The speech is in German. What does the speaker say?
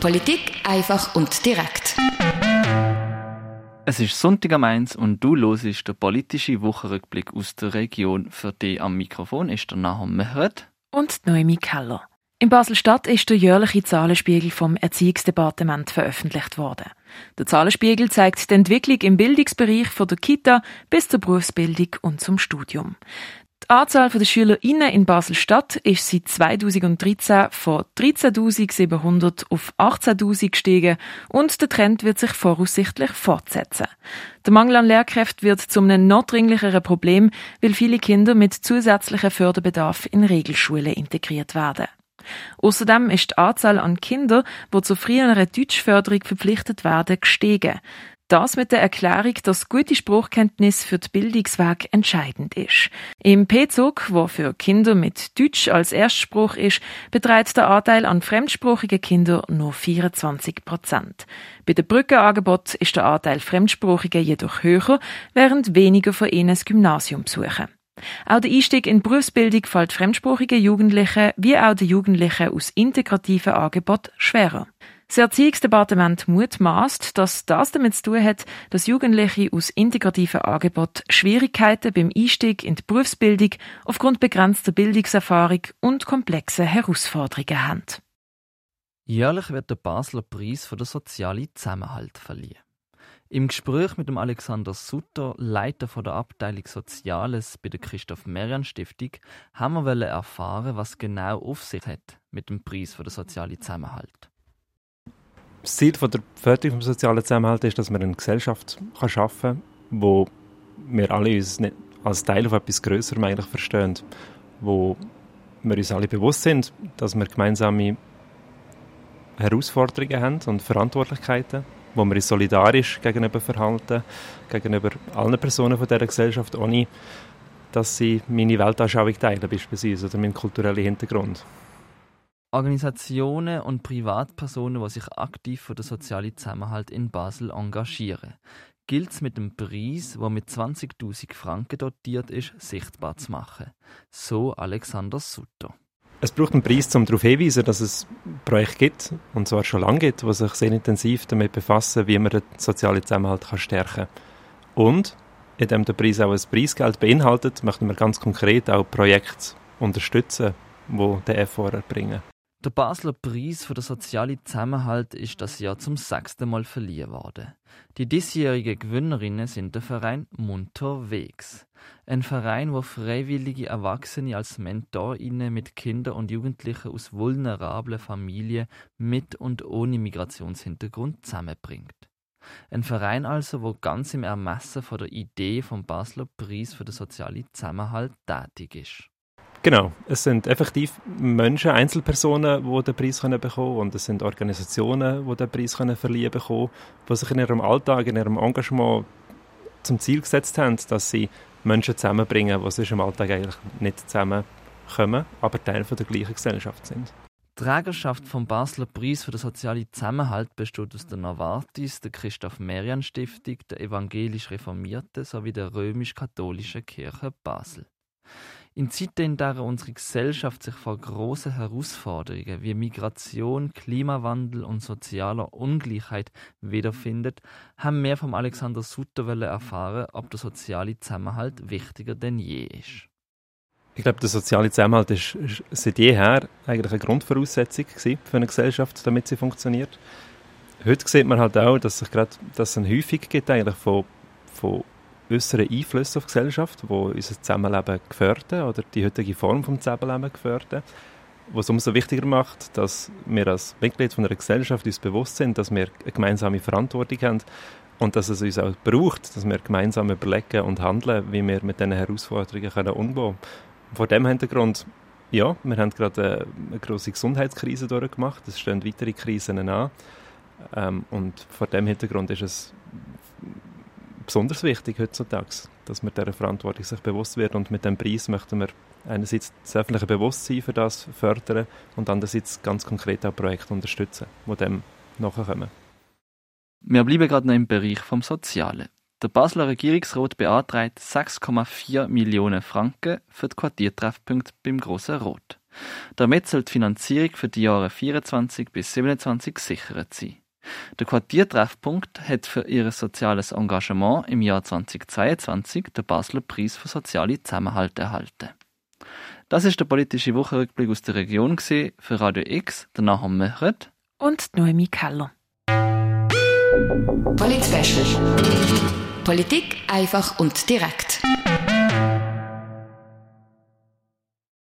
Politik einfach und direkt. Es ist Sonntag am 1 und du hörst der politische Wochenrückblick aus der Region. Für dich am Mikrofon ist der Nahum Mehret und Noemi Keller. In Basel-Stadt ist der jährliche Zahlenspiegel vom Erziehungsdepartement veröffentlicht worden. Der Zahlenspiegel zeigt die Entwicklung im Bildungsbereich von der Kita bis zur Berufsbildung und zum Studium. Die Anzahl der SchülerInnen in Basel-Stadt ist seit 2013 von 13.700 auf 18.000 gestiegen und der Trend wird sich voraussichtlich fortsetzen. Der Mangel an Lehrkräften wird zu einem noch dringlicheren Problem, weil viele Kinder mit zusätzlichem Förderbedarf in Regelschulen integriert werden. Außerdem ist die Anzahl an Kindern, die zur früheren Deutschförderung verpflichtet werden, gestiegen. Das mit der Erklärung, dass gute Spruchkenntnis für den Bildungsweg entscheidend ist. Im P-Zug, wo für Kinder mit Deutsch als Erstspruch ist, beträgt der Anteil an fremdsprachigen Kindern nur 24 Prozent. Bei den Brückenangeboten ist der Anteil Fremdsprachiger jedoch höher, während weniger von ihnen das Gymnasium besuchen. Auch der Einstieg in die Berufsbildung fällt fremdsprachigen Jugendlichen wie auch den Jugendlichen aus integrativen Angeboten schwerer. Das Erziehungsdepartement mutmaßt, dass das damit zu tun hat, dass Jugendliche aus integrativen Angeboten Schwierigkeiten beim Einstieg in die Berufsbildung aufgrund begrenzter Bildungserfahrung und komplexer Herausforderungen haben. Jährlich wird der Basler Preis für den sozialen Zusammenhalt verliehen. Im Gespräch mit dem Alexander Sutter, Leiter von der Abteilung Soziales bei der Christoph Merian Stiftung, haben wir erfahren, was genau auf sich hat mit dem Preis für den sozialen Zusammenhalt. Das Ziel von der Förderung des sozialen Zusammenhalts ist, dass man eine Gesellschaft kann schaffen kann, wo wir alle uns nicht als Teil von etwas Größerem eigentlich verstehen, wo wir uns alle bewusst sind, dass wir gemeinsame Herausforderungen haben und Verantwortlichkeiten wo wir uns solidarisch gegenüber verhalten, gegenüber allen Personen von dieser Gesellschaft, ohne dass sie meine Weltanschauung teilen beispielsweise oder meinen kulturellen Hintergrund. Organisationen und Privatpersonen, die sich aktiv für den sozialen Zusammenhalt in Basel engagieren, gilt es mit dem Preis, der mit 20.000 Franken dotiert ist, sichtbar zu machen. So Alexander Sutter. Es braucht einen Preis, um darauf hinzuweisen, dass es Projekte gibt, und zwar schon lange gibt, die sich sehr intensiv damit befassen, wie man den sozialen Zusammenhalt kann stärken kann. Und, indem der Preis auch ein Preisgeld beinhaltet, möchten wir ganz konkret auch Projekte unterstützen, die den Effort erbringen. Der Basler Preis für den sozialen Zusammenhalt ist das Jahr zum sechsten Mal verliehen worden. Die diesjährigen Gewinnerinnen sind der Verein Munterwegs. Ein Verein, wo freiwillige Erwachsene als MentorInnen mit Kindern und Jugendlichen aus vulnerablen Familien mit und ohne Migrationshintergrund zusammenbringt. Ein Verein also, wo ganz im Ermessen von der Idee vom Basler Preis für den sozialen Zusammenhalt tätig ist. Genau, es sind effektiv Menschen, Einzelpersonen, die den Preis können bekommen und es sind Organisationen, die den Preis können verliehen bekommen, die sich in ihrem Alltag, in ihrem Engagement zum Ziel gesetzt haben, dass sie Menschen zusammenbringen, die sonst im Alltag eigentlich nicht zusammenkommen, aber Teil von der gleichen Gesellschaft sind. Die Trägerschaft vom Basler Preis für den sozialen Zusammenhalt besteht aus der Novartis, der Christoph Merian Stiftung, der evangelisch Reformierten sowie der römisch-katholischen Kirche Basel. In Zeiten, in denen unsere Gesellschaft sich vor großen Herausforderungen wie Migration, Klimawandel und sozialer Ungleichheit wiederfindet, haben wir vom Alexander Sutter erfahren, ob der soziale Zusammenhalt wichtiger denn je ist. Ich glaube, der soziale Zusammenhalt ist, seit jeher eigentlich eine Grundvoraussetzung für eine Gesellschaft, damit sie funktioniert. Heute sieht man halt auch, dass es gerade, dass häufig gibt eigentlich von, von äußeren Einflüsse auf die Gesellschaft, die unser Zusammenleben gefährden oder die heutige Form des Zusammenlebens gefährden. Was umso wichtiger macht, dass wir als Mitglied von einer Gesellschaft uns bewusst sind, dass wir eine gemeinsame Verantwortung haben und dass es uns auch braucht, dass wir gemeinsam überlegen und handeln, wie wir mit diesen Herausforderungen umgehen können. Vor dem Hintergrund, ja, wir haben gerade eine, große Gesundheitskrise durchgemacht, es stehen weitere Krisen an. Ähm, und vor dem Hintergrund ist es besonders wichtig heutzutage, dass man dieser Verantwortung sich bewusst wird und mit dem Preis möchten wir einerseits das öffentliche Bewusstsein für das fördern und andererseits ganz konkret auch Projekte unterstützen, die dem nachkommen. Wir bleiben gerade noch im Bereich vom Sozialen. Der Basler Regierungsrat beantragt 6,4 Millionen Franken für die Quartiertreffpunkte beim Grossen Rot. Damit soll die Finanzierung für die Jahre 24 bis 27 gesichert sein. Der Quartiertreffpunkt hat für ihr soziales Engagement im Jahr 2022 den Basler Preis für soziale Zusammenhalt erhalten. Das ist der politische Wochenrückblick aus der Region für Radio X, der Nachher Möchert und Noemi Keller. Polit Politik einfach und direkt.